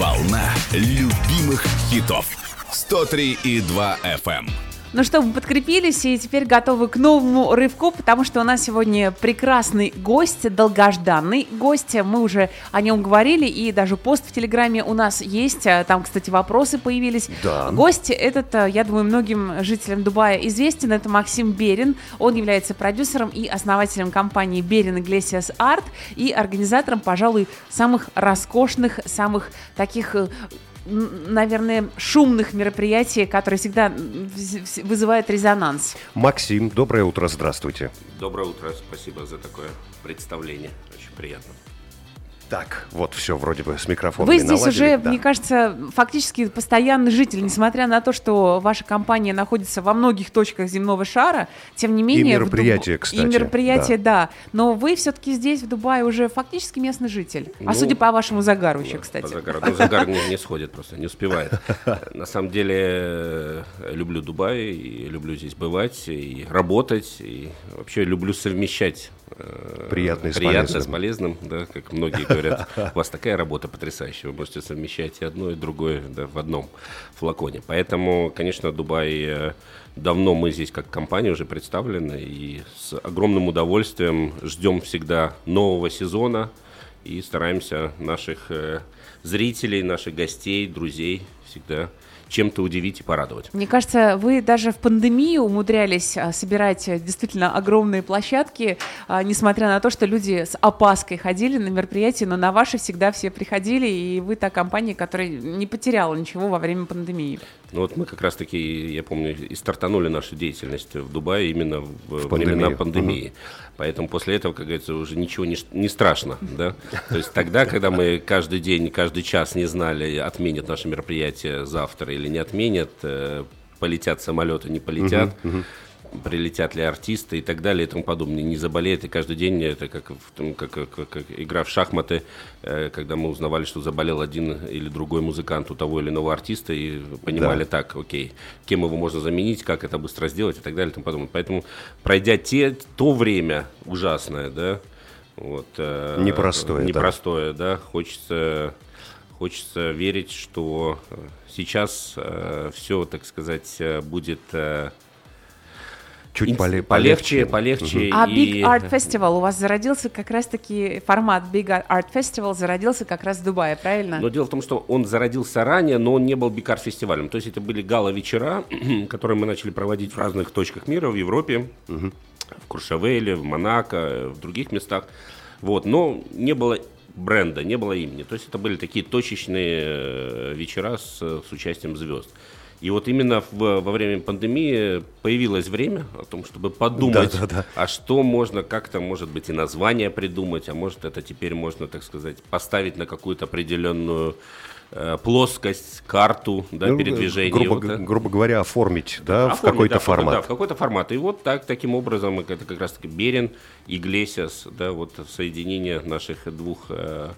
Волна любимых хитов. 103,2 FM. Ну что, мы подкрепились и теперь готовы к новому рывку, потому что у нас сегодня прекрасный гость, долгожданный гость. Мы уже о нем говорили, и даже пост в Телеграме у нас есть. Там, кстати, вопросы появились. Да. Гость этот, я думаю, многим жителям Дубая известен. Это Максим Берин. Он является продюсером и основателем компании Берин Iglesias Art и организатором, пожалуй, самых роскошных, самых таких э, наверное, шумных мероприятий, которые всегда вызывают резонанс. Максим, доброе утро, здравствуйте. Доброе утро, спасибо за такое представление, очень приятно. Так, вот все вроде бы с микрофоном. Вы здесь наладили, уже, да. мне кажется, фактически постоянный житель, несмотря на то, что ваша компания находится во многих точках земного шара, тем не менее... И мероприятие, Дуб... кстати. И мероприятие, да. да. Но вы все-таки здесь, в Дубае, уже фактически местный житель. А ну, судя по вашему загару еще, кстати. По загару. Ну, загар не, не сходит просто, не успевает. На самом деле, э, люблю Дубай, и люблю здесь бывать, и работать, и вообще люблю совмещать приятное, приятное с полезным. да, как многие говорят, у вас такая работа потрясающая, вы можете совмещать и одно, и другое да, в одном флаконе. Поэтому, конечно, Дубай э, давно мы здесь как компания уже представлены и с огромным удовольствием ждем всегда нового сезона и стараемся наших э, зрителей, наших гостей, друзей всегда чем-то удивить и порадовать. Мне кажется, вы даже в пандемию умудрялись а, собирать э, действительно огромные площадки, а, несмотря на то, что люди с опаской ходили на мероприятия, но на ваши всегда все приходили, и вы та компания, которая не потеряла ничего во время пандемии. Ну вот мы как раз-таки, я помню, и стартанули нашу деятельность в Дубае именно в, в времена пандемии. Угу. Поэтому после этого, как говорится, уже ничего не, не страшно, да? То есть тогда, когда мы каждый день, каждый час не знали, отменят наше мероприятие завтра или не отменят, э, полетят самолеты, не полетят, uh-huh, uh-huh прилетят ли артисты и так далее и тому подобное. Не заболеет, и каждый день это как, как, как, как игра в шахматы, э, когда мы узнавали, что заболел один или другой музыкант у того или иного артиста, и понимали да. так, окей, кем его можно заменить, как это быстро сделать и так далее и тому подобное. Поэтому, пройдя те, то время ужасное, да, вот, э, непростое, непростое, да, да хочется хочется верить, что сейчас э, все, так сказать, э, будет э, чуть поле полегче, полегче. Угу. А Big Art Festival у вас зародился как раз-таки, формат Big Art Festival зародился как раз в Дубае, правильно? Но дело в том, что он зародился ранее, но он не был Big Art фестивалем. То есть это были гала-вечера, которые мы начали проводить в разных точках мира, в Европе, угу. в Куршавеле, в Монако, в других местах. Вот, но не было бренда, не было имени. То есть это были такие точечные э, вечера с, с участием звезд. И вот именно в, во время пандемии появилось время о том, чтобы подумать, да, да, да. а что можно как-то, может быть, и название придумать, а может это теперь можно, так сказать, поставить на какую-то определенную э, плоскость, карту да, ну, передвижения. Грубо, вот, да? грубо говоря, оформить, да, оформить, в какой-то да, формат. Да, в какой-то формат. И вот так, таким образом, это как раз-таки Берин, Иглесиас, да, вот соединение наших двух э,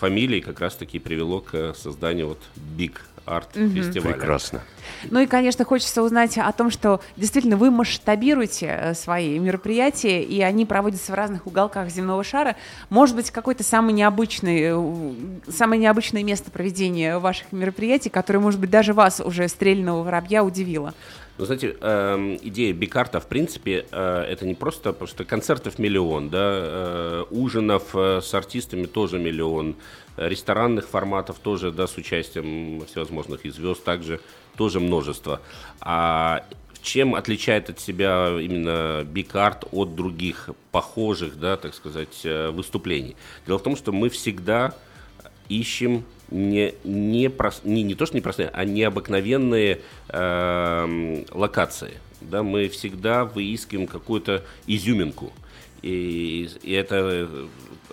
фамилий как раз-таки привело к созданию вот Big арт-фестиваля. Прекрасно. Ну и, конечно, хочется узнать о том, что действительно вы масштабируете э, свои мероприятия, и они проводятся в разных уголках земного шара. Может быть, какое-то самое необычное, э, самое необычное место проведения ваших мероприятий, которое, может быть, даже вас уже стрельного воробья удивило? Ну, знаете, э, идея бикарта, в принципе, э, это не просто, что концертов миллион, да, э, ужинов э, с артистами тоже миллион, ресторанных форматов тоже, да, с участием всевозможных и звезд также тоже множество. А чем отличает от себя именно Art от других похожих, да, так сказать, э, выступлений? Дело в том, что мы всегда ищем не, не, прос, не, не то, что непростые, а необыкновенные э, локации. Да, мы всегда выискиваем какую-то изюминку. И, и это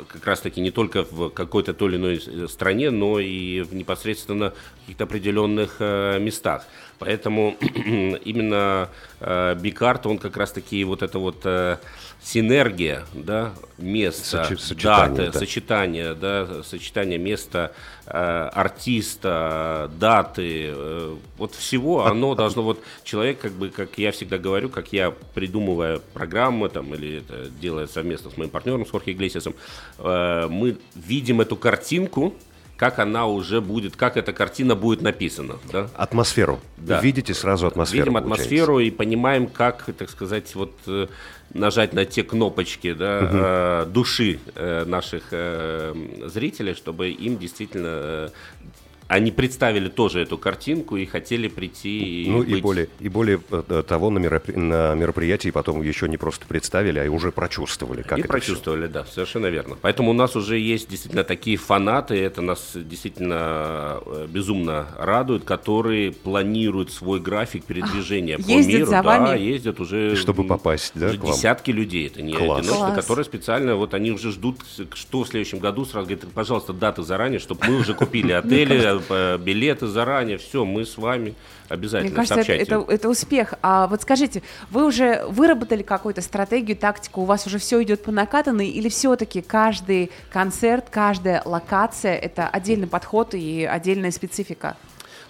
как раз-таки не только в какой-то то или иной стране, но и непосредственно каких-то определенных э, местах. Поэтому именно э, Бикарт, он как раз-таки вот это вот э, синергия, да, места, Сочи, сочетание, даты, да. сочетание, да, сочетание места, э, артиста, даты, э, вот всего, оно должно вот человек, как бы, как я всегда говорю, как я придумывая программы там или это делая совместно с моим партнером с Хорхе Иглесиасом, э, мы видим эту картинку как она уже будет, как эта картина будет написана. Да? Атмосферу. Да. Видите сразу атмосферу. Видим атмосферу получается. и понимаем, как, так сказать, вот э, нажать на те кнопочки да, угу. э, души э, наших э, зрителей, чтобы им действительно э, они представили тоже эту картинку и хотели прийти и Ну быть... и более, и более э, того, на, меропри... на мероприятии потом еще не просто представили, а уже прочувствовали. Как и прочувствовали, все. да, совершенно верно. Поэтому у нас уже есть действительно такие фанаты, это нас действительно э, безумно радует, которые планируют свой график передвижения а, по миру. За вами? Да, ездят уже... Чтобы попасть, да, уже десятки людей, это не Класс. одиночные, которые специально, вот они уже ждут, что в следующем году, сразу говорят, пожалуйста, даты заранее, чтобы мы уже купили отели, билеты заранее, все, мы с вами обязательно Мне кажется, это, это, это успех. А вот скажите, вы уже выработали какую-то стратегию, тактику, у вас уже все идет по накатанной, или все-таки каждый концерт, каждая локация – это отдельный подход и отдельная специфика?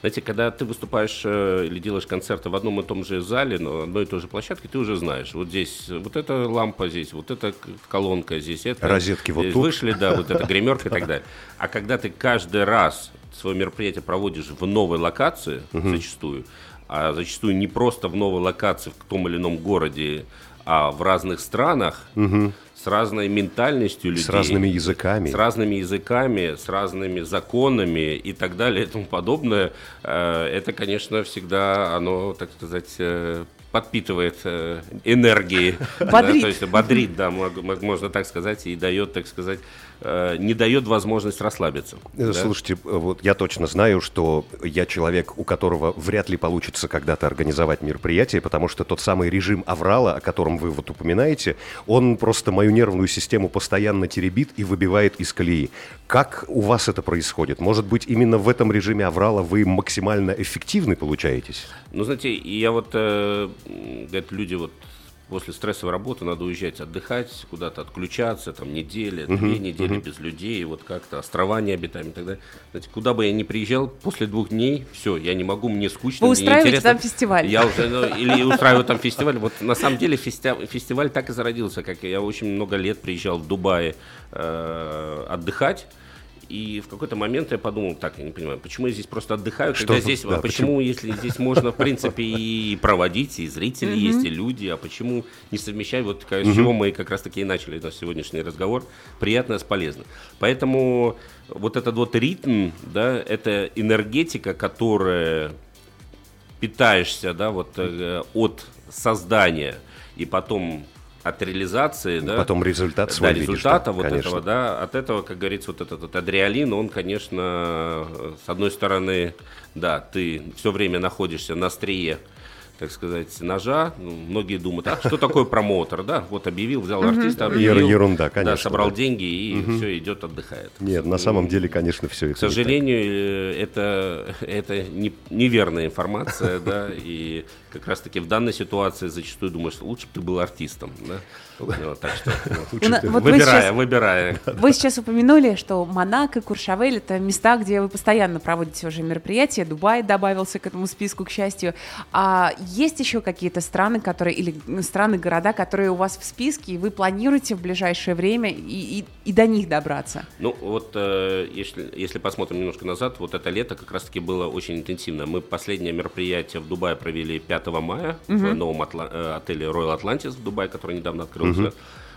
Знаете, когда ты выступаешь э, или делаешь концерты в одном и том же зале, но одной и той же площадке, ты уже знаешь, вот здесь вот эта лампа здесь, вот эта колонка здесь, это... Розетки вот здесь тут. Вышли, да, вот эта гримерка и так далее. А когда ты каждый раз свое мероприятие проводишь в новой локации, угу. зачастую, а зачастую не просто в новой локации в том или ином городе, а в разных странах, угу. с разной ментальностью людей. С разными языками. С разными языками, с разными законами и так далее и тому подобное. Э, это, конечно, всегда оно, так сказать, э, подпитывает э, энергии. Бодрит. Да, то есть бодрит, да, можно так сказать, и дает, так сказать, не дает возможность расслабиться. Э, слушайте, да? вот я точно знаю, что я человек, у которого вряд ли получится когда-то организовать мероприятие, потому что тот самый режим аврала, о котором вы вот упоминаете, он просто мою нервную систему постоянно теребит и выбивает из колеи. Как у вас это происходит? Может быть, именно в этом режиме аврала вы максимально эффективны получаетесь? Ну, знаете, я вот, э, говорят, люди вот после стрессовой работы надо уезжать отдыхать, куда-то отключаться, там неделя, uh-huh, две недели uh-huh. без людей, вот как-то острова необитаемые и так далее. Знаете, куда бы я ни приезжал, после двух дней, все, я не могу, мне скучно, Вы мне устраиваете там фестиваль? Я уже, ну, или устраиваю там фестиваль. Вот на самом деле фестиваль, фестиваль так и зародился, как я очень много лет приезжал в Дубае э, отдыхать, и в какой-то момент я подумал, так, я не понимаю, почему я здесь просто отдыхаю, Что когда здесь, да, почему, почему, если здесь можно, в принципе, и проводить, и зрители mm-hmm. есть, и люди, а почему не совмещать, вот с mm-hmm. чего мы как раз-таки и начали наш сегодняшний разговор, приятное с полезным. Поэтому вот этот вот ритм, да, это энергетика, которая питаешься, да, вот э, от создания и потом от реализации, да, потом результат свой да, результата видишь, вот конечно. этого, да, от этого, как говорится, вот этот, этот адреалин, он, конечно, с одной стороны, да, ты все время находишься на острие так сказать, ножа. Ну, многие думают, а что такое промоутер, да? Вот объявил, взял артиста, объявил, ерунда, конечно, да, собрал да. деньги и угу. все идет отдыхает. Нет, на самом деле, конечно, все это. К сожалению, э, это это не, неверная информация, да, и как раз-таки в данной ситуации зачастую думаешь, лучше бы ты был артистом, да. Ну, так что, вот, выбирая, выбирая. Вы сейчас упомянули, что Монако, Куршавель – это места, где вы постоянно проводите уже мероприятия. Дубай добавился к этому списку, к счастью. А есть еще какие-то страны, которые или страны, города, которые у вас в списке, и вы планируете в ближайшее время и, и, и до них добраться? Ну вот э, если, если посмотрим немножко назад, вот это лето как раз-таки было очень интенсивно. Мы последнее мероприятие в Дубае провели 5 мая угу. в новом отла- э, отеле Royal Atlantis в Дубае, который недавно открылся. Угу.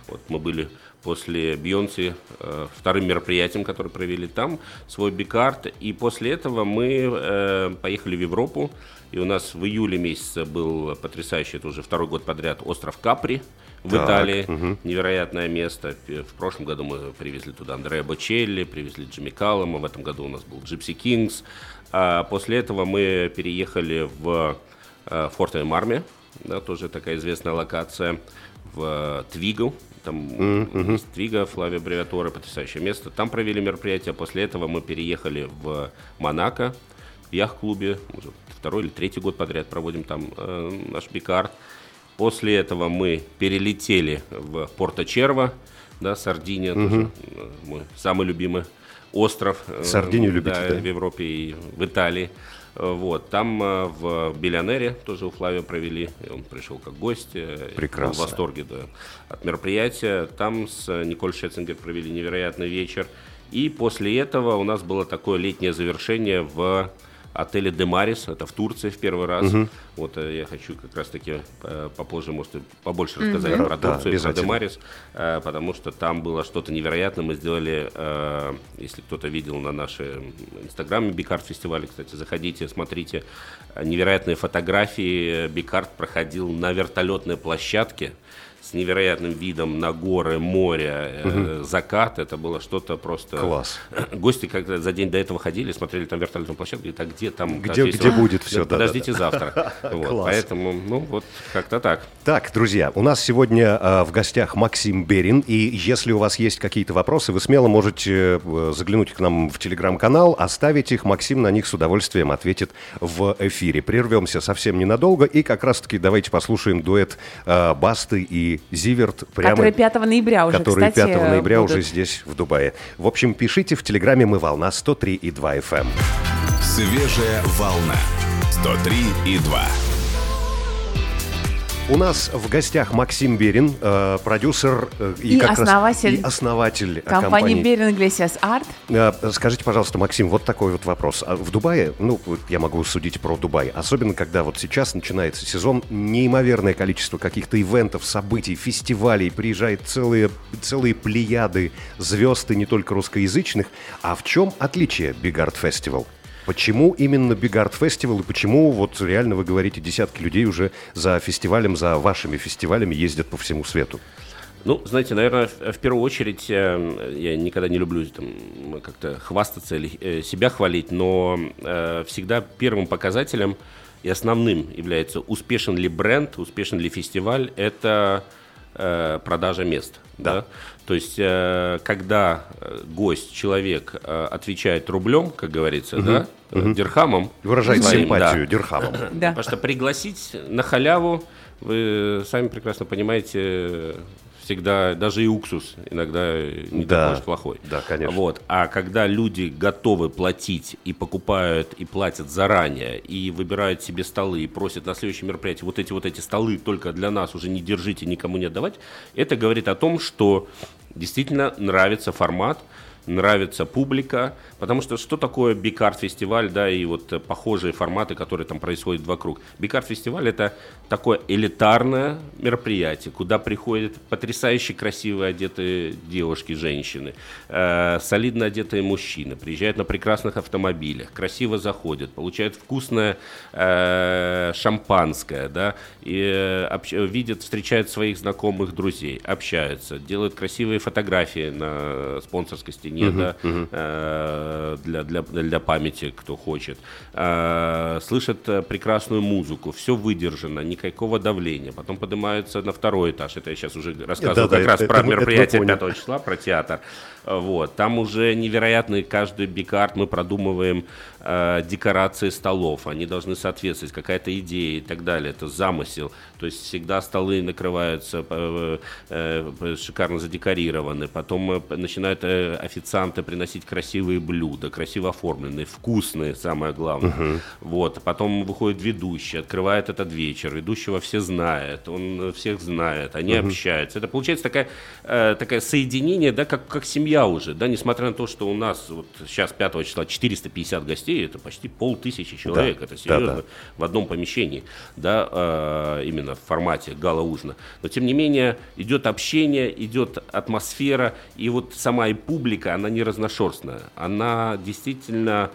Вот мы были после Бьонси э, вторым мероприятием, которое провели там, свой бикарт. И после этого мы э, поехали в Европу. И у нас в июле месяце был потрясающий, это уже второй год подряд, остров Капри в так, Италии. Угу. Невероятное место. В прошлом году мы привезли туда Андреа Бочелли, привезли Джимми Каллама. В этом году у нас был Джипси Кингс. А после этого мы переехали в э, Форте Марме, да, тоже такая известная локация, в Твигу, там mm-hmm. есть Твига, Флавия Аббревиатура, потрясающее место. Там провели мероприятие. После этого мы переехали в Монако, в яхт-клубе. Уже второй или третий год подряд проводим там э, наш бикард. После этого мы перелетели в Порто-Черво, да, Сардиния, mm-hmm. тоже мой самый любимый остров. Сардинию э, любите, да, да? В Европе и в Италии. Вот, там э, в Биллионере тоже у Флавио провели, он пришел как гость. э, Прекрасно. в восторге да, от мероприятия. Там с Николь Шетцингер провели невероятный вечер. И после этого у нас было такое летнее завершение в отеле Демарис, это в Турции в первый раз. Вот э, я хочу как раз-таки э, попозже, может, побольше рассказать Да, про да, Турцию, и про. Демарис, э, потому что там было что-то невероятное. Мы сделали, если кто-то видел на нашем инстаграме Бикарт фестивале, кстати, заходите, смотрите, невероятные фотографии. Бикарт проходил на вертолетной площадке с невероятным видом на горы, море, э, закат. Это было что-то просто... Класс. Гости когда за день до этого ходили, смотрели там вертолетную площадку, говорят, а где там... Где- где весело?» будет Говорят, да-да-да. Подождите завтра. Вот, Класс. Поэтому, ну, вот как-то так. Так, друзья, у нас сегодня э, в гостях Максим Берин, и если у вас есть какие-то вопросы, вы смело можете э, заглянуть к нам в телеграм-канал, оставить их, Максим на них с удовольствием ответит в эфире. Прервемся совсем ненадолго, и как раз-таки давайте послушаем дуэт э, Басты и Зиверт. Прямо, Который 5 ноября уже, который кстати, 5 ноября будут. уже здесь, в Дубае. В общем, пишите в телеграме «Мы волна» 103,2 FM. Свежая волна. 103 и 2. У нас в гостях Максим Берин, э, продюсер э, и, И как раз- основатель и основатель э, Компания Берин Iglesias Art. Э, Скажите, пожалуйста, Максим, вот такой вот вопрос. А В Дубае, ну, я могу судить про Дубай, особенно когда вот сейчас начинается сезон, неимоверное количество каких-то ивентов, событий, фестивалей, приезжает целые, целые плеяды звезд и не только русскоязычных. А в чем отличие Big Art Festival? Почему именно Big Art Festival и почему вот реально вы говорите, десятки людей уже за фестивалем, за вашими фестивалями ездят по всему свету? Ну, знаете, наверное, в, первую очередь, э, я никогда не люблю там, как-то хвастаться или э, себя хвалить, но э, всегда первым показателем и основным является успешен ли бренд, успешен ли фестиваль, это продажа мест. Да. То есть, э, когда э, гость, человек э, отвечает рублем, как говорится, да, э, дирхамом, Выражает своим, симпатию да, дирхамом. Да. Потому что пригласить на халяву, вы сами прекрасно понимаете, всегда, даже и уксус иногда не Да, такой уж плохой. да, конечно. Вот. А когда люди готовы платить и покупают, и платят заранее, и выбирают себе столы, и просят на следующее мероприятие вот эти вот эти столы только для нас уже не держите, никому не отдавать, это говорит о том, что действительно нравится формат, нравится публика, потому что что такое Бикарт фестиваль, да, и вот э, похожие форматы, которые там происходят вокруг. Бикарт фестиваль это такое элитарное мероприятие, куда приходят потрясающе красивые одетые девушки, женщины, э, солидно одетые мужчины, приезжают на прекрасных автомобилях, красиво заходят, получают вкусное э, шампанское, да, и э, общ- видят, встречают своих знакомых, друзей, общаются, делают красивые фотографии на спонсорской стене, да, э, для, для, для памяти, кто хочет, Э, слышат э, прекрасную музыку, все выдержано, никакого давления, потом поднимаются на второй этаж, это я сейчас уже рассказывал Да-да, как раз это- про это мероприятие поняли. 5 числа, про театр, вот, там уже невероятный каждый бикарт, мы продумываем э, декорации столов, они должны соответствовать, какая-то идея и так далее, это замысел, то есть всегда столы накрываются э, э, шикарно задекорированы, потом начинают э, официанты приносить красивые блюда, красиво оформленные, вкусные, самое главное. Вот, потом выходит ведущий, открывает этот вечер, ведущего все знают, он всех знает, они общаются. Это получается такая, э, такое соединение, да, как, как семья уже, да, несмотря на то, что у нас вот сейчас 5 числа 450 гостей, это почти полтысячи человек, Да, это да, серьезно, да. в одном помещении, да, э, именно в формате гала-ужина. Но тем не менее идет общение, идет атмосфера, и вот сама и публика, она не разношерстная, она действительно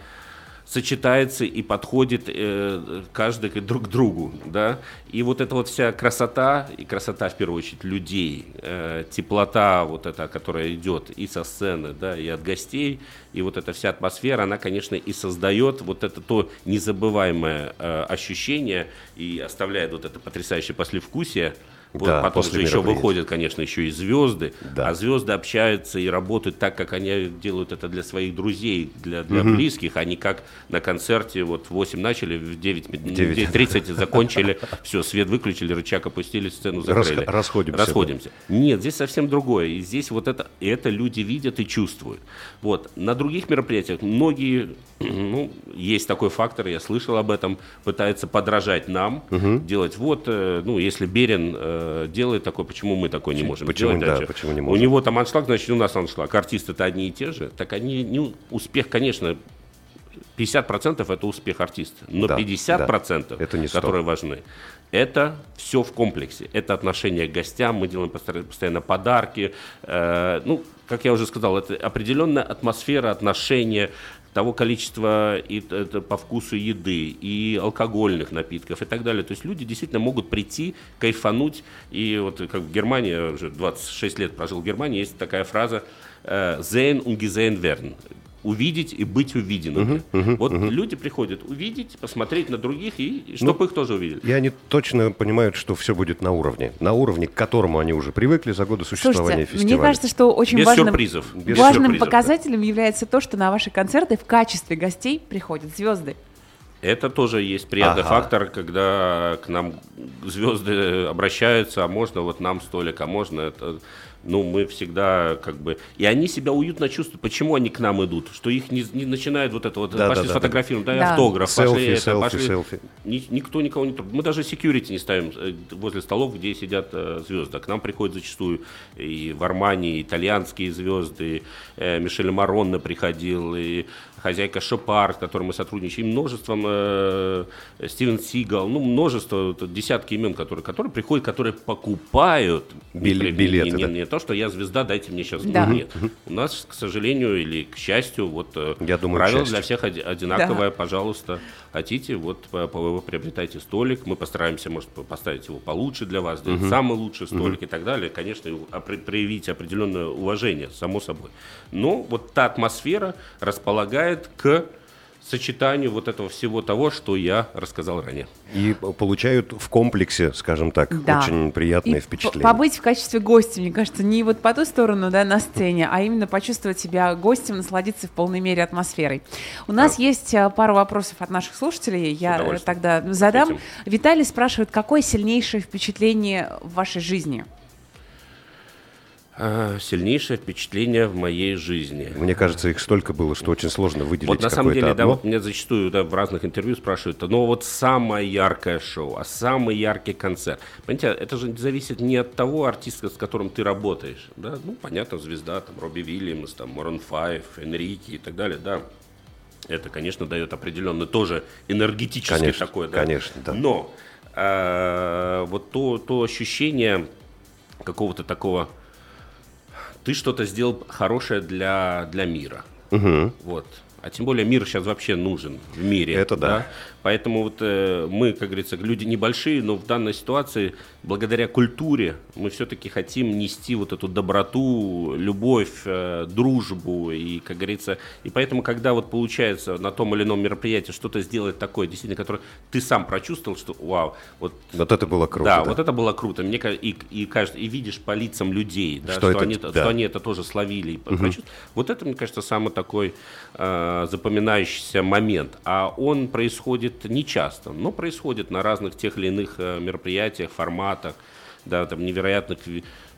сочетается и подходит э, каждый друг к другу, да, и вот эта вот вся красота, и красота в первую очередь людей, э, теплота вот эта, которая идет и со сцены, да, и от гостей, и вот эта вся атмосфера, она, конечно, и создает вот это то незабываемое э, ощущение и оставляет вот это потрясающее послевкусие, Вот Да, потом после же еще выходят, конечно, еще и звезды, Да. а звезды общаются и работают так, как они делают это для своих друзей, для, для близких, а не как на концерте, вот в 8 начали, в 9, Девять. 9.30 закончили, все, свет выключили, рычаг опустили, сцену закрыли. Расх- расходимся, Расходимся. Нет, здесь совсем другое. И здесь вот это, это люди видят и чувствуют. Вот. На других мероприятиях многие, ну, есть такой фактор, я слышал об этом, пытаются подражать нам, делать вот, э, ну, если Берин э, делает такое, почему мы такое не можем почему, делать да, дальше? почему не У можем? него там аншлаг, значит, у нас аншлаг. Артисты-то одни и те же. Так они, ну, успех, конечно, 50% это успех артиста, но Да, 50% да. Это не 100. которые важны, это все в комплексе. Это отношение к гостям, мы делаем постоянно подарки. э, ну, как я уже сказал, это определенная атмосфера отношения того количества и, это по вкусу еды, и алкогольных напитков и так далее. То есть люди действительно могут прийти, кайфануть. И вот как в Германии, уже 26 лет прожил в Германии, есть такая фраза э, «sehen und gesehen werden» увидеть и быть увиденными. вот люди приходят увидеть, посмотреть на других и, чтобы их тоже увидели. И они точно понимают, что все будет на уровне. На уровне, к которому они уже привыкли за годы существования Слушайте, фестиваля. мне кажется, что очень Без важным, сюрпризов. Без важным сюрпризов, да. показателем является то, что на ваши концерты в качестве гостей приходят звезды. Это тоже есть приятный Ага. фактор, когда к нам звезды обращаются, а можно вот нам столик, а можно это. Ну, мы всегда как бы... И они себя уютно чувствуют. Почему они к нам идут? Что их не, не начинают вот это вот... Да, пошли да, да, сфотографируем, дай Да. автограф, Селфи, пошли это, селфи, пошли... селфи. Ни- никто никого не трогает. Мы даже security не ставим э, возле столов, где сидят э, звезды. К нам приходят зачастую и в Армании итальянские звезды, э, Мишель Маронна приходил, и хозяйка Шопар, с которой мы сотрудничаем, и множеством э, Стивен Сигал, ну, множество, десятки имен, которые, которые приходят, которые покупают Били- не, билеты, не, не, да. не то, что я звезда, дайте мне сейчас. Да. Нет. У нас, к сожалению, или к счастью, вот э, Я думаю, правило для всех оди- одинаковое, пожалуйста. Хотите, вот вы приобретайте столик, мы постараемся, может, по- поставить его получше для вас, сделать самый лучший столик и так далее. Конечно, опре- проявить определенное уважение, само собой. Но вот та атмосфера располагает к сочетанию вот этого всего того, что я рассказал ранее. И получают в комплексе, скажем так, Да. очень приятные И впечатления. побыть в качестве гостя, мне кажется, не вот по ту сторону, да, на сцене, а именно почувствовать себя гостем, насладиться в полной мере атмосферой. У нас есть э, пару вопросов от наших слушателей, я э, тогда задам. Ответим. Виталий спрашивает, какое сильнейшее впечатление в вашей жизни? А, сильнейшее впечатление в моей жизни. Мне кажется, их столько было, что очень сложно выделить Вот на самом деле, да, одно. вот меня зачастую да, в разных интервью спрашивают, но вот самое яркое шоу, а самый яркий концерт. Понимаете, это же зависит не от того артиста, с которым ты работаешь. Да? Ну, понятно, звезда, там, Робби Вильямс, там, Морон Файв, Энрики и так далее, да. Это, конечно, дает определенный тоже энергетический Конечно, такой, да. конечно, да. Но э, вот то, то ощущение какого-то такого ты что-то сделал хорошее для, для мира. Вот. А тем более мир сейчас вообще нужен в мире. Это да. Поэтому вот э, мы, как говорится, люди небольшие, но в данной ситуации, благодаря культуре, мы все-таки хотим нести вот эту доброту, любовь, э, дружбу. И, как говорится, и поэтому, когда вот получается на том или ином мероприятии что-то сделать такое, действительно, которое ты сам прочувствовал, что вау, вот Вот это было круто. да, да. вот это было круто. Мне и, и кажется, и видишь по лицам людей, да, Что что, это- они, да. что они это тоже словили. и прочувствовали. Вот это, мне кажется, самый такой э, запоминающийся момент. А он происходит нечасто, но происходит на разных тех или иных э, мероприятиях, форматах, да, там невероятных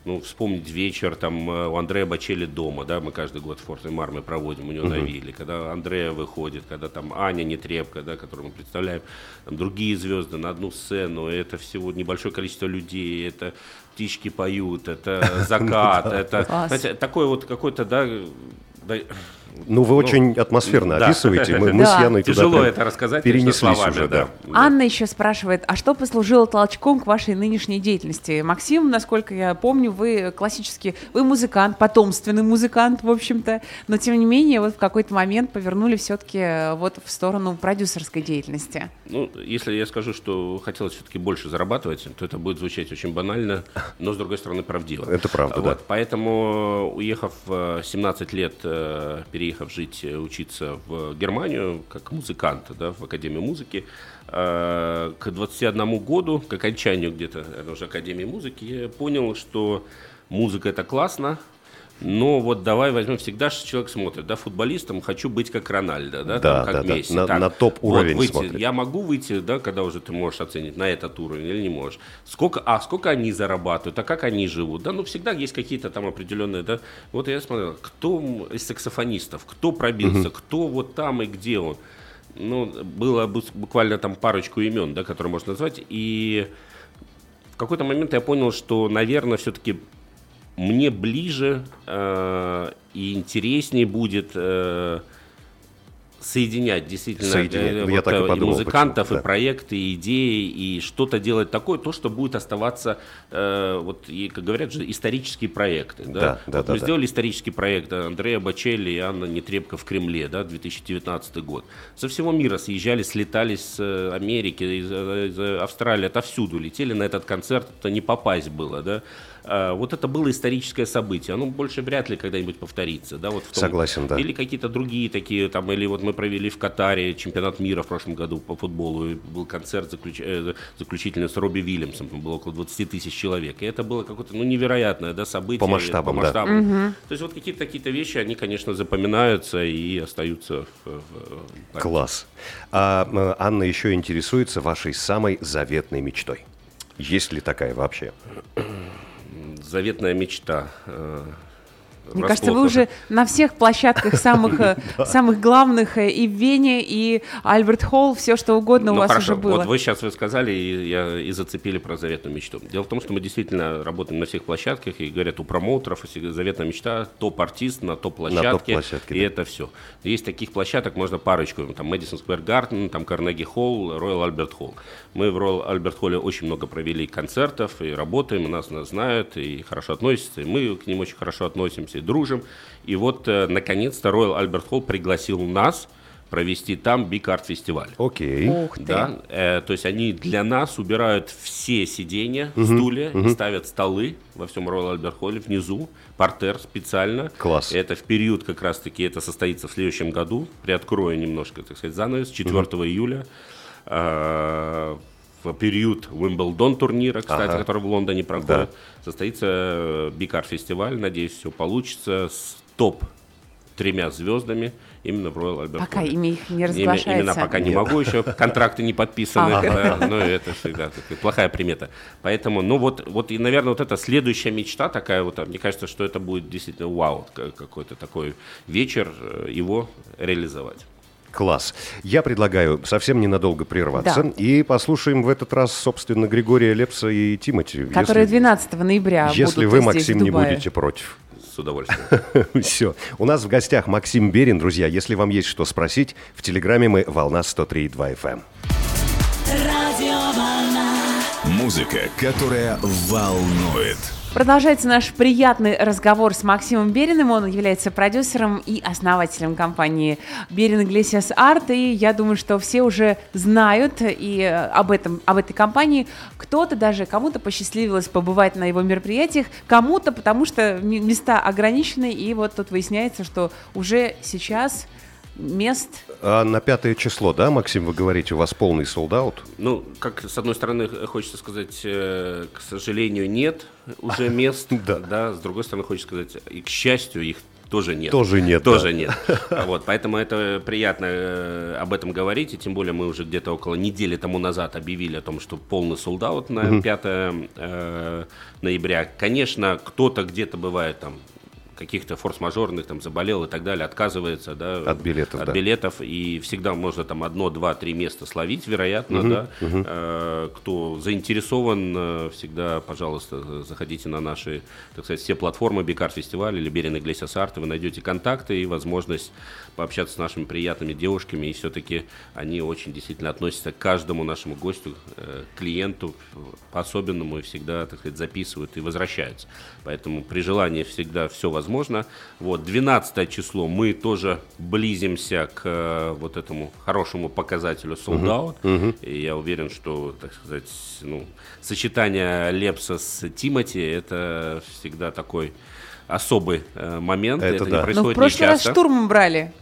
ну, вспомнить вечер там э, у Андрея Бачели дома, да, мы каждый год в Форте Марме проводим у него на вилле, когда Андрея выходит, когда там Аня Нетребко, да, которую мы представляем, там другие звезды на одну сцену, это всего небольшое количество людей, это птички поют, это закат, это, такое вот какой-то, да, Ну, вы очень атмосферно да. описываете. Мы, мы с Да. Яной туда тяжело прям это рассказать перенеслись словами, уже, да. Анна еще спрашивает, а что послужило толчком к вашей нынешней деятельности? Максим, насколько я помню, вы классический, вы музыкант, потомственный музыкант, в общем-то, но тем не менее вот в какой-то момент повернули все-таки вот в сторону продюсерской деятельности. Ну, если я скажу, что хотелось все-таки больше зарабатывать, то это будет звучать очень банально, но, с другой стороны, правдиво. Это правда, Вот, да. Поэтому, уехав э, 17 лет э, переехав жить, э, учиться в Германию, как музыкант, да, в Академию музыки. К 21 году, к окончанию где-то, уже Академии музыки, я понял, что музыка это классно, но вот давай возьмем всегда, что человек смотрит, да, футболистом хочу быть как Рональдо, да, да, там, как да, Месси. Да, на, так, на топ уровень вот, выйти, смотрит. Я могу выйти, да, когда уже ты можешь оценить на этот уровень или не можешь. Сколько, а сколько они зарабатывают, а как они живут, да, ну всегда есть какие-то там определенные, да. Вот я смотрел, кто из саксофонистов, кто пробился, угу. кто вот там и где он. Ну, было буквально там парочку имен, да, которые можно назвать, и в какой-то момент я понял, что, наверное, все-таки мне ближе э, и интереснее будет э, соединять действительно соединять. Э, ну, вот, и, подумал, музыкантов, да. и проекты, и идеи, и что-то делать такое, то, что будет оставаться, э, вот, и, как говорят же, исторические проекты. Да? Да, да, вот да, мы да. сделали исторический проект Андрея Бачелли и Анна Нетребко в Кремле, да, 2019 год. Со всего мира съезжали, слетали с э, Америки, из, из Австралии, отовсюду летели на этот концерт, это не попасть было, да. А, вот это было историческое событие. Оно больше вряд ли когда-нибудь повторится. Да, вот в том, Согласен, да. Или какие-то другие такие, там, или вот мы провели в Катаре чемпионат мира в прошлом году по футболу. И был концерт заключ... э, заключительный с Робби Вильямсом. Там было около 20 тысяч человек. И это было какое-то ну, невероятное да, событие. По масштабам, по масштабам. Да. То есть вот какие-то какие-то вещи, они, конечно, запоминаются и остаются в, в... Класс. А, Анна еще интересуется вашей самой заветной мечтой. Есть ли такая вообще? Заветная мечта. э, Мне кажется, вы уже на всех площадках самых, э, самых главных э, и в Вене, и Альберт Холл, все что угодно у ну, вас хорошо. уже было. Вот вы сейчас вы сказали и, я, и зацепили про заветную мечту. Дело в том, что мы действительно работаем на всех площадках, и говорят, у промоутеров заветная мечта топ-артист на топ-площадке, и да. это все. Есть таких площадок, можно парочку, там Мэдисон Сквер Гарден, там Карнеги Холл, Роyal Альберт Холл. Мы в Royal Альберт Холле очень много провели концертов и работаем, нас, нас знают и хорошо относятся, и мы к ним очень хорошо относимся и дружим. И вот, э, наконец-то, Royal Альберт Холл пригласил нас провести там Big Art фестиваль. Окей. Ух ты. Да, э, то есть они для нас убирают все сиденья, uh-huh, стулья uh-huh. и ставят столы во всем Royal Альберт Холле внизу, портер специально. Класс. Это в период как раз-таки, это состоится в следующем году. Приоткрою немножко, так сказать, занавес, 4 uh-huh. июля. Э, в период Уимблдон турнира, кстати, Ага. который в Лондоне проходит, Да. состоится э, Big Art фестиваль. Надеюсь, все получится с топ тремя звездами именно в Royal Альберт Пока Холле. имя их не разглашается. Имена пока не Нет. могу еще, контракты не подписаны, Ага. да, но это всегда такая плохая примета. Поэтому, ну вот, вот и, наверное, вот эта следующая мечта такая вот, а мне кажется, что это будет действительно вау, какой-то такой вечер, э, его реализовать. Класс. Я предлагаю совсем ненадолго прерваться Да. и послушаем в этот раз, собственно, Григория Лепса и Тимати. Которые 12 ноября если будут вы, здесь, Максим, в не будете против. С удовольствием. Все. У нас в гостях Максим Берин. Друзья, если вам есть что спросить, в Телеграме мы «Волна 103,2 FM». Музыка, которая волнует. Продолжается наш приятный разговор с Максимом Бериным. Он является продюсером и основателем компании Берин Iglesias Art. И я думаю, что все уже знают и э, об, этом, об этой компании. Кто-то даже, кому-то посчастливилось побывать на его мероприятиях, кому-то, потому что места ограничены. И вот тут выясняется, что уже сейчас мест А на пятое число, да, Максим, вы говорите, у вас полный солдат? Ну, как с одной стороны, хочется сказать, э, к сожалению, нет уже мест, Да. да, с другой стороны, хочется сказать, и к счастью, их тоже нет. Тоже нет, Тоже да. нет. Вот, поэтому это приятно э, об этом говорить, и тем более мы уже где-то около недели тому назад объявили о том, что полный солдат на 5 э, ноября. Конечно, кто-то где-то бывает там каких-то форс-мажорных, там, заболел и так далее, отказывается, да, От билетов, от да. билетов, и всегда можно там одно, два, три места словить, вероятно, да. Э, кто заинтересован, э, всегда, пожалуйста, заходите на наши, так сказать, все платформы Бикар фестиваль или Берин Иглесиас Арт, вы найдете контакты и возможность пообщаться с нашими приятными девушками, и все-таки они очень действительно относятся к каждому нашему гостю, э, клиенту по-особенному и всегда, так сказать, записывают и возвращаются. Поэтому при желании всегда все возможно. Вот, 12 число мы тоже близимся к э, вот этому хорошему показателю sold out. И я уверен, что, так сказать, ну, сочетание Лепса с Тимати это всегда такой особый э, момент. Это Это, да. не Ну, в происходит не прошлый раз часто. штурмом брали.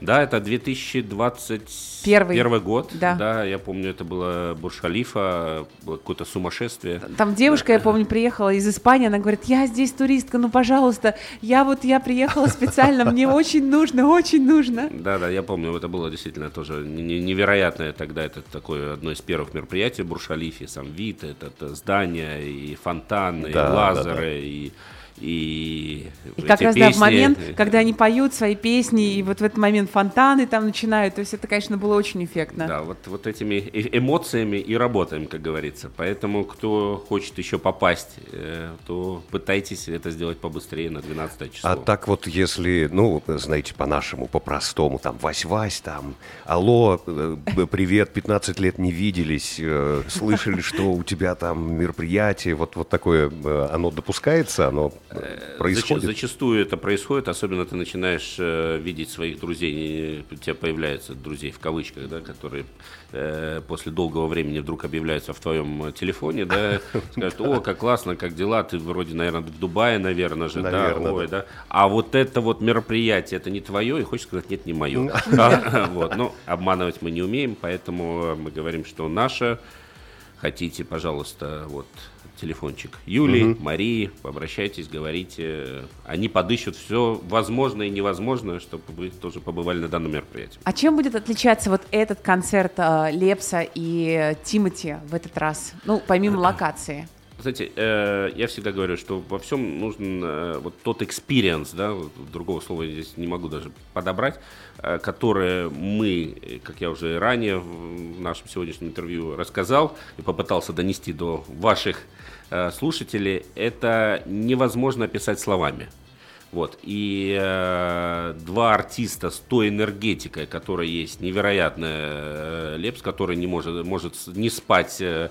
Да, это 2021 Первый. год. Да. я помню, это было Бурж-Халифа, было какое-то сумасшествие. Там девушка, я помню, приехала из Испании, она говорит, я здесь туристка, ну, пожалуйста, я вот, я приехала специально, мне очень нужно, очень нужно. Да, да, я помню, это было действительно тоже не- не- невероятное тогда. Это такое одно из первых мероприятий в Бурж-Халифе. Сам вид, это, это здание, и фонтаны, и Да, да, лазеры, да. и, и, И как раз, да, в песни. момент, когда они поют свои песни, и вот в этот момент фонтаны там начинают, то есть это, конечно, было очень эффектно. Да, вот, вот этими э- эмоциями и работаем, как говорится. Поэтому, кто хочет еще попасть, э, то пытайтесь это сделать побыстрее на 12 число. А так вот, если, ну, знаете, по-нашему, по-простому, там, Вась-Вась, там, алло, э, привет, 15 лет не виделись, слышали, что у тебя там мероприятие, вот, вот такое, оно допускается, оно э, происходит? Зачастую это происходит, особенно ты начинаешь э, видеть своих друзей, у тебя появляются друзей в кавычках, да, которые э, после долгого времени вдруг объявляются в твоем телефоне, да, скажут, о, как классно, как дела, ты вроде, наверное, в Дубае, наверное же, да, ой, да. А вот это вот мероприятие, это не твое, и хочешь сказать, нет, не мое. А, Вот, но обманывать мы не умеем, поэтому мы говорим, что наше, хотите, пожалуйста, вот телефончик Юли, Марии, обращайтесь, говорите. Они подыщут все возможное и невозможное, чтобы вы тоже побывали на данном мероприятии. А чем будет отличаться вот этот концерт э, Лепса и Тимати в этот раз? Ну, помимо локации. Знаете, э, я всегда говорю, что во всем нужен э, вот тот experience, да, другого слова я здесь не могу даже подобрать, э, которое мы, как я уже ранее в нашем сегодняшнем интервью рассказал и попытался донести до ваших э, слушателей, это невозможно описать словами. Вот. И э, два артиста с той энергетикой, которая есть, невероятная э, Лепс, который не может, может не спать э,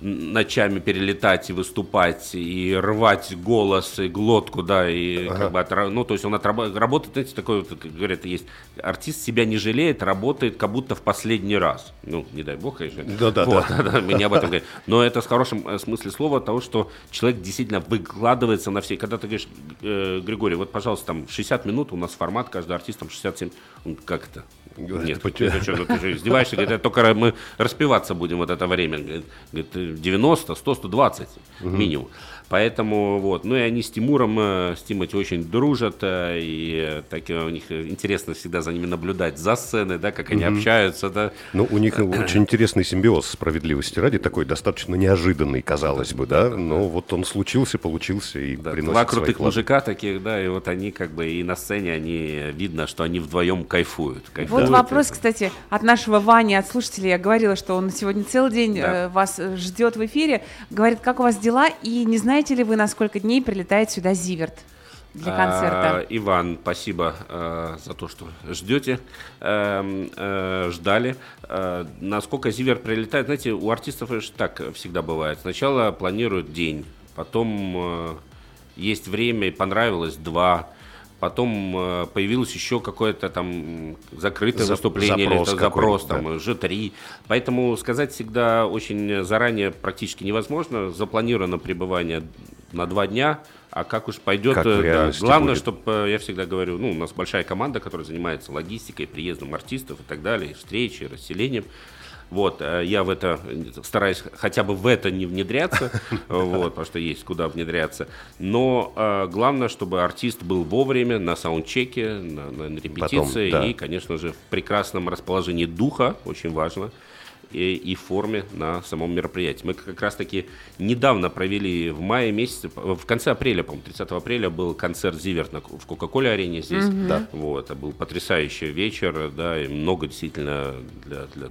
ночами перелетать и выступать, и рвать голос, и глотку, да, и как бы отра- ну, то есть он отраб- работает, знаете, такой, вот, как говорят, есть артист себя не жалеет, работает как будто в последний раз. Ну, не дай бог, конечно. Да-да-да. Вот, да, мы не об этом говорим. Но это в хорошем э, смысле слова того, что человек действительно выкладывается на все. Когда ты говоришь, э, Григорий, вот, пожалуйста, там 60 минут, у нас формат, каждый артист там 67. Он, как это? Говорит, Нет, почему? ты, что, ты же издеваешься, говорит, только мы распиваться будем вот это время. Говорит, 90, 100, 120 минимум. Поэтому вот, ну и они с Тимуром, э, с Тимати очень дружат, э, и э, так у них интересно всегда за ними наблюдать за сценой, да, как они общаются, да. Ну, у них очень интересный симбиоз справедливости ради, такой достаточно неожиданный, казалось бы, да, но вот он случился, получился и Да, приносит два крутых мужика таких, да, и вот они как бы и на сцене, они видно, что они вдвоем кайфуют. Вот кайфуют. вопрос, кстати, от нашего Вани, от слушателей. Я говорила, что он сегодня целый день Да. вас ждет в эфире. Говорит, как у вас дела? И не знаете ли вы, на сколько дней прилетает сюда Зиверт для А, концерта? Иван, спасибо э, за то, что ждете, э, ждали. Э, насколько Зиверт прилетает, знаете, у артистов так всегда бывает. Сначала планируют день, потом есть время, и понравилось два, потом э, появилось еще какое-то там закрытое За- выступление, запрос или это запрос, там, G3. Поэтому сказать всегда очень заранее практически невозможно. Запланировано пребывание на два дня, а как уж пойдет, Как э, да, главное, будет. чтобы, я всегда говорю, ну, у нас большая команда, которая занимается логистикой, приездом артистов и так далее, встречи, расселением. Вот, э, я в это э, стараюсь хотя бы в это не внедряться, вот, потому что есть куда внедряться. Но э, главное, чтобы артист был вовремя на саундчеке, на, на репетиции да. и, конечно же, в прекрасном расположении духа, очень важно, и, и форме на самом мероприятии. Мы как раз-таки недавно провели в мае месяце, в конце апреля, по-моему, 30 апреля был концерт Зиверт на, в Кока-Коле арене здесь. Да. Вот, это был потрясающий вечер, да, и много действительно для, для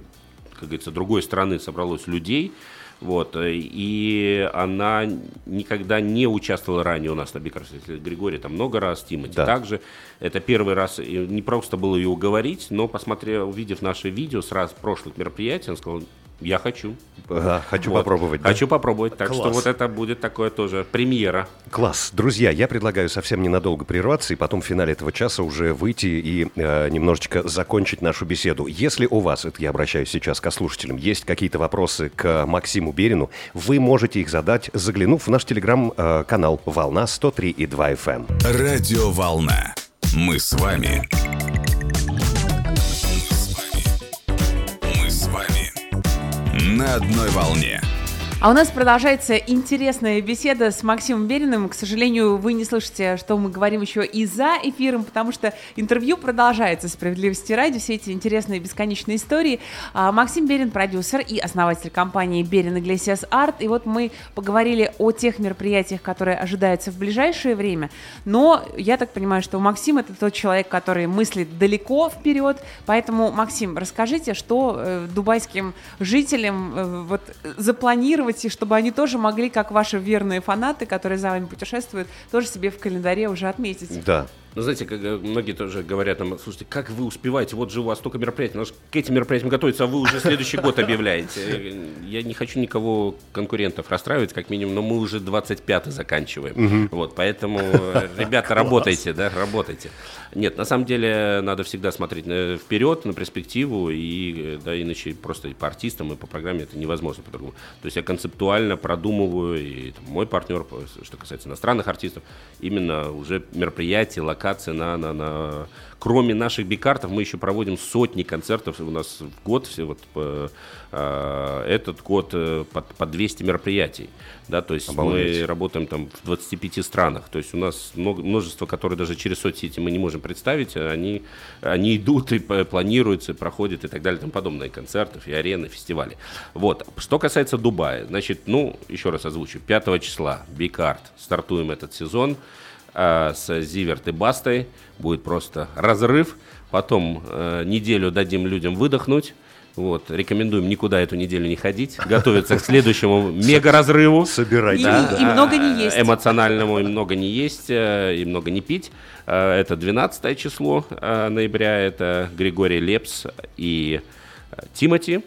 как говорится, другой страны собралось людей. Вот, и она никогда не участвовала ранее у нас на Бикарсе. Григорий там много раз, Тимати Да. также. Это первый раз, не просто было ее уговорить, но посмотрев, увидев наши видео с раз прошлых мероприятий, он сказал, Я хочу. Ага, хочу Вот. попробовать. да? Хочу попробовать. Так что Класс. вот это будет такое тоже премьера. Класс. Друзья, я предлагаю совсем ненадолго прерваться и потом в финале этого часа уже выйти и э, немножечко закончить нашу беседу. Если у вас, это я обращаюсь сейчас к слушателям, есть какие-то вопросы к Максиму Берину, вы можете их задать, заглянув в наш телеграм-канал «Волна 103,2 FM». Радиоволна. Мы с вами. На одной волне. А у нас продолжается интересная беседа с Максимом Бериным. К сожалению, вы не слышите, что мы говорим еще и за эфиром, потому что интервью продолжается «Справедливости ради», все эти интересные бесконечные истории. А, Максим Берин – продюсер и основатель компании «Берин Iglesias Арт». И вот мы поговорили о тех мероприятиях, которые ожидаются в ближайшее время. Но я так понимаю, что Максим – это тот человек, который мыслит далеко вперед. Поэтому, Максим, расскажите, что э, дубайским жителям э, вот, запланировать, и чтобы они тоже могли, как ваши верные фанаты, которые за вами путешествуют, тоже себе в календаре уже отметить. Да. Ну, знаете, как э, многие тоже говорят нам, слушайте, как вы успеваете, вот же у вас столько мероприятий, надо же к этим мероприятиям готовиться, а вы уже следующий год объявляете. Я не хочу никого конкурентов расстраивать, как минимум, но мы уже 25-й заканчиваем. Вот, поэтому, ребята, работайте, да, работайте. Нет, на самом деле надо всегда смотреть э, вперед, на перспективу, и, э, да, иначе просто и по артистам, и по программе это невозможно по-другому. То есть я концептуально продумываю, и там, мой партнер, что касается иностранных артистов, именно уже мероприятия, локации на, на, на... Кроме наших бикартов, мы еще проводим сотни концертов у нас в год, все вот э, э, этот год э, под, по 200 мероприятий, да, то есть Обалдеть. мы работаем там в 25 странах, то есть у нас много, множество, которые даже через соцсети мы не можем представить, они, они идут и планируются, проходят и так далее и тому подобное, и концертов, и арены, фестивали. Вот, что касается Дубая, значит, ну, еще раз озвучу, 5 числа, Бикарт, стартуем этот сезон, а, с Зиверт и Бастой. Будет просто разрыв. Потом э, неделю дадим людям выдохнуть. Вот, рекомендуем никуда эту неделю не ходить. Готовиться к следующему мега-разрыву. Собирайте. И- да. и много не есть. Эмоциональному и много не есть, э, и много не пить. Э, Это 12 число э, ноября. Это Григорий Лепс и Тимати.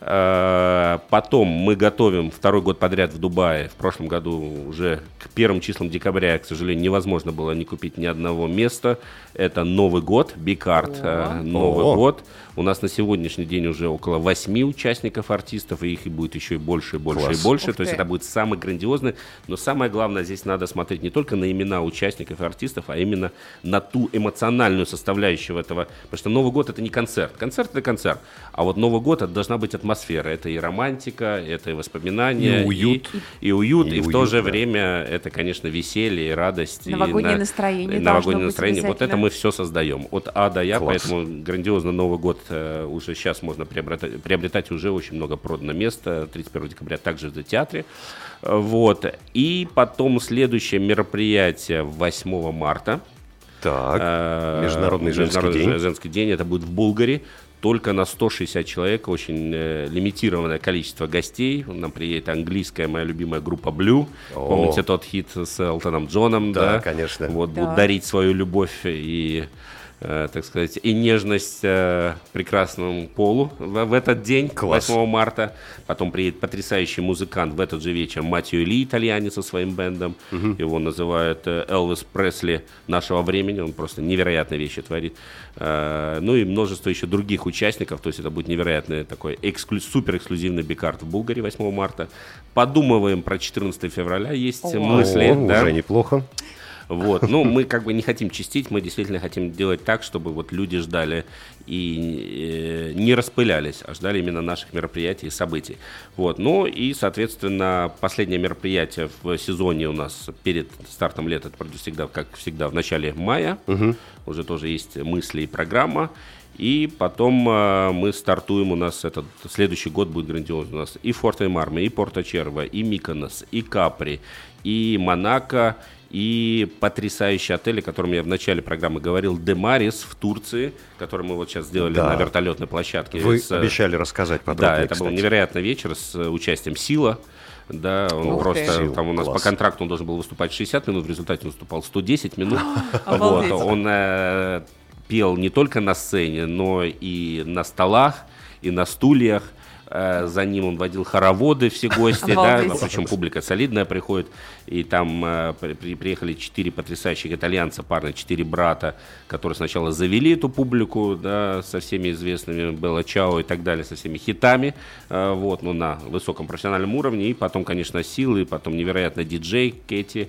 Э, Потом мы готовим второй год подряд в Дубае. В прошлом году уже к первым числам декабря, к сожалению, невозможно было не купить ни одного места. Это Новый год, Бикарт, э, Новый год. У нас на сегодняшний день уже около восьми участников артистов, и их и будет еще и больше, и больше, Класс. и больше. Ух То есть это будет самый грандиозный. Но самое главное, здесь надо смотреть не только на имена участников и артистов, а именно на ту эмоциональную составляющую этого. Потому что Новый год это не концерт. Концерт это концерт. А вот Новый год это должна быть атмосфера. Это и романтика, это и воспоминания. И уют. И, и уют. И И, в уют, то же да. время это, конечно, веселье и радость. и Новогоднее на- настроение и Новогоднее настроение. Вот это мы все создаем. От А до Я. Класс. Поэтому грандиозно Новый год уже сейчас можно приобретать, приобретать уже очень много продано места. 31 декабря также в театре. Э, Вот. И потом следующее мероприятие 8 марта. Так, Э, Международный женский Международный день. жен- женский день. Это будет в Булгаре. Только на 160 человек, очень э, лимитированное количество гостей. Нам приедет английская моя любимая группа Blue. О. Помните тот хит с Элтоном Джоном? Да, Да, конечно. Вот Да. будут дарить свою любовь и э, так сказать, и нежность э, прекрасному полу в, в этот день, Класс. 8 марта. Потом приедет потрясающий музыкант в этот же вечер Матью Ли, итальянец со своим бендом. Его называют э, Элвис Пресли нашего времени. Он просто невероятные вещи творит. Э, ну и множество еще других участников. То есть это будет невероятный такой эксклю- супер эксклюзивный бикарт в Булгаре 8 марта. Подумываем про 14 февраля. Есть О. мысли. О, да. уже неплохо. Вот. Ну, мы как бы не хотим чистить, мы действительно хотим делать так, чтобы вот люди ждали и э, не распылялись, а ждали именно наших мероприятий и событий. Вот. Ну и, соответственно, последнее мероприятие в сезоне у нас перед стартом лета, это всегда, как всегда, в начале мая. Уже тоже есть мысли и программа. И потом э, мы стартуем, у нас этот следующий год будет грандиозный. У нас и Форте Марме, и Порто Черво, и Миконос, и Капри, и Монако, и потрясающий отель, о котором я в начале программы говорил, Демарис в Турции, который мы вот сейчас сделали Да. на вертолетной площадке. Вы с, э, обещали рассказать подробнее, Да, это был кстати. невероятный вечер с э, участием Сила. Да, он Ух просто ты. Там у нас класс. по контракту он должен был выступать 60 минут, в результате он выступал 110 минут. вот, он э, пел не только на сцене, но и на столах, и на стульях. Э, за ним он водил хороводы все гости, да, причем публика солидная приходит. И там э, при, приехали четыре потрясающих итальянца, парня, четыре брата, которые сначала завели эту публику, да, со всеми известными Белла Чао и так далее, со всеми хитами, э, вот, ну, на высоком профессиональном уровне. И потом, конечно, силы, потом невероятно диджей Кэти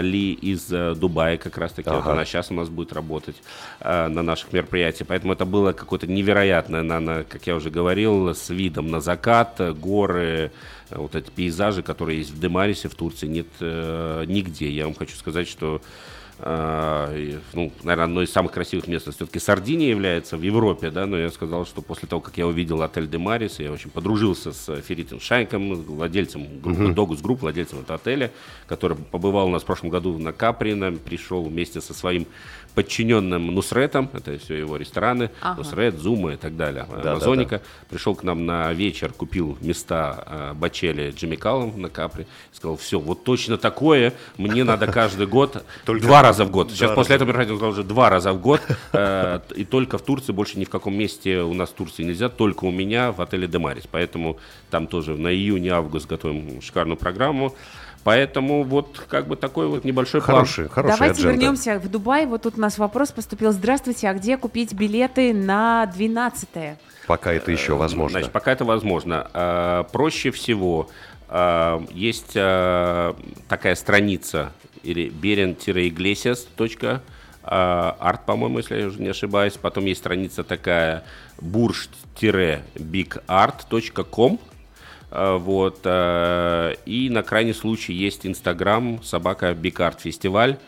Ли из Дубая, как раз-таки, ага. вот она сейчас у нас будет работать на наших мероприятиях. Поэтому это было какое-то невероятное, на, на, как я уже говорил, с видом на закат, горы, вот эти пейзажи, которые есть в Демарисе в Турции, нет э, нигде. Я вам хочу сказать, что э, ну, наверное, одно из самых красивых мест все-таки Сардиния является в Европе, да, но я сказал, что после того, как я увидел отель D Maris, я очень подружился с Феритом Шахенком, владельцем группы uh-huh. Doğuş Group, владельцем этого отеля, который побывал у нас в прошлом году на Капри, он пришел вместе со своим подчиненным Нусретом, это все его рестораны, ага. Нусрет, Zuma и так далее, да, Amazónico. Да, да. Пришел к нам на вечер, купил места э, Бочелли, Джейми Каллум на Капри, сказал, все, вот точно такое, мне надо каждый год, два раза в год. Сейчас после этого мероприятия он сказал уже два раза в год, э, и только в Турции, больше ни в каком месте у нас в Турции нельзя, только у меня в отеле Демарис. Поэтому там тоже на июнь-август готовим шикарную программу. Поэтому вот как бы такой вот небольшой хороший, план. Хороший Давайте адженда. вернемся в Дубай. Вот тут у нас вопрос поступил. Здравствуйте, а где купить билеты на 12 -е? Пока это еще возможно. Значит, пока это возможно. А, проще всего а, есть такая страница или beren-iglesias. арт, по-моему, если я уже не ошибаюсь. Потом есть страница такая burj-bigart.com. Э, вот. Э, и на крайний случай есть Инстаграм, собака Бикарт Фестиваль.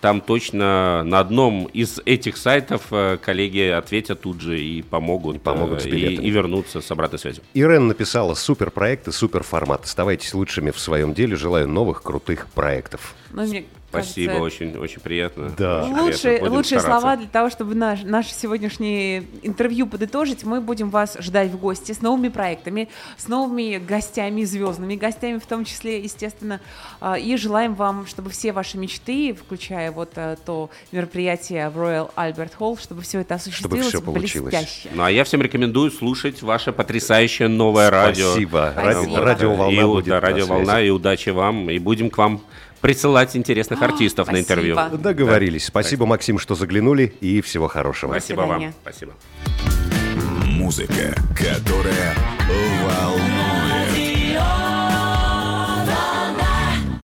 Там точно на одном из этих сайтов э, коллеги ответят тут же и помогут, и, помогут с и, и вернутся с обратной связью. Ирен написала супер проект и супер формат. Оставайтесь лучшими в своем деле. Желаю новых крутых проектов. Ну, мне Спасибо, кажется, очень, очень приятно. Да. Очень лучшие приятно. лучшие слова для того, чтобы наш, наше сегодняшнее интервью подытожить. Мы будем вас ждать в гости с новыми проектами, с новыми гостями, звездными гостями в том числе, естественно. А, и желаем вам, чтобы все ваши мечты, включая вот э, то мероприятие в Royal Albert Hall, чтобы все это осуществилось чтобы все получилось. блестяще. Ну а я всем рекомендую слушать ваше потрясающее новое радио. Спасибо. Спасибо. Радио «Волна» и, будет да, радио «Волна» и удачи вам. И будем к вам присылать интересных артистов на интервью. Договорились. Спасибо, Максим, что заглянули, и всего хорошего. Спасибо вам. Спасибо. Музыка, которая волнует.